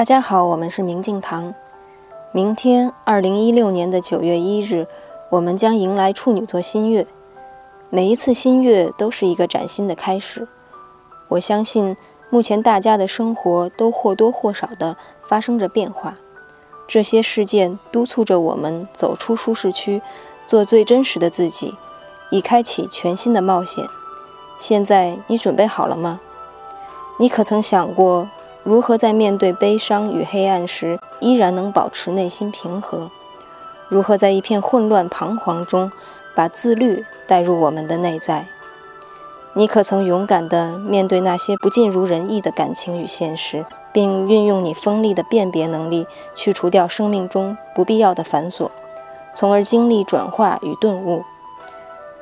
大家好，我们是明镜堂。明天，二零一六年的九月一日，我们将迎来处女座新月。每一次新月都是一个崭新的开始。我相信，目前大家的生活都或多或少的发生着变化。这些事件督促着我们走出舒适区，做最真实的自己，以开启全新的冒险。现在，你准备好了吗？你可曾想过？如何在面对悲伤与黑暗时，依然能保持内心平和？如何在一片混乱彷徨中，把自律带入我们的内在？你可曾勇敢地面对那些不尽如人意的感情与现实，并运用你锋利的辨别能力，去除掉生命中不必要的繁琐，从而经历转化与顿悟？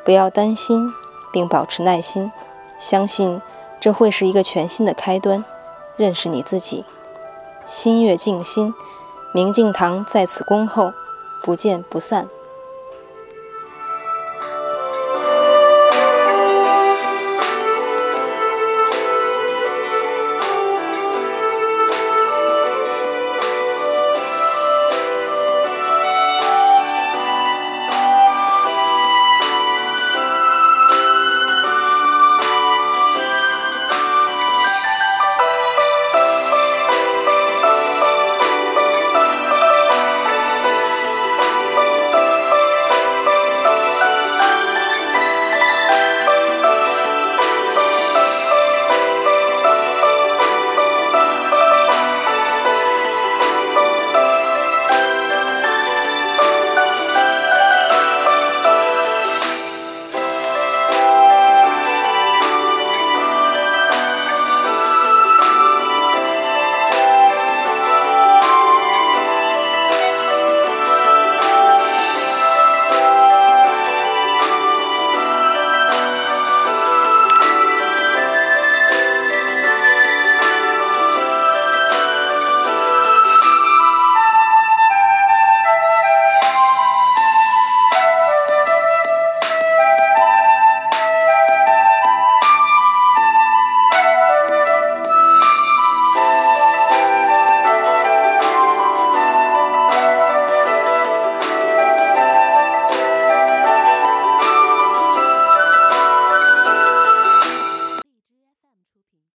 不要担心，并保持耐心，相信这会是一个全新的开端。认识你自己，心悦静心，明镜堂在此恭候，不见不散。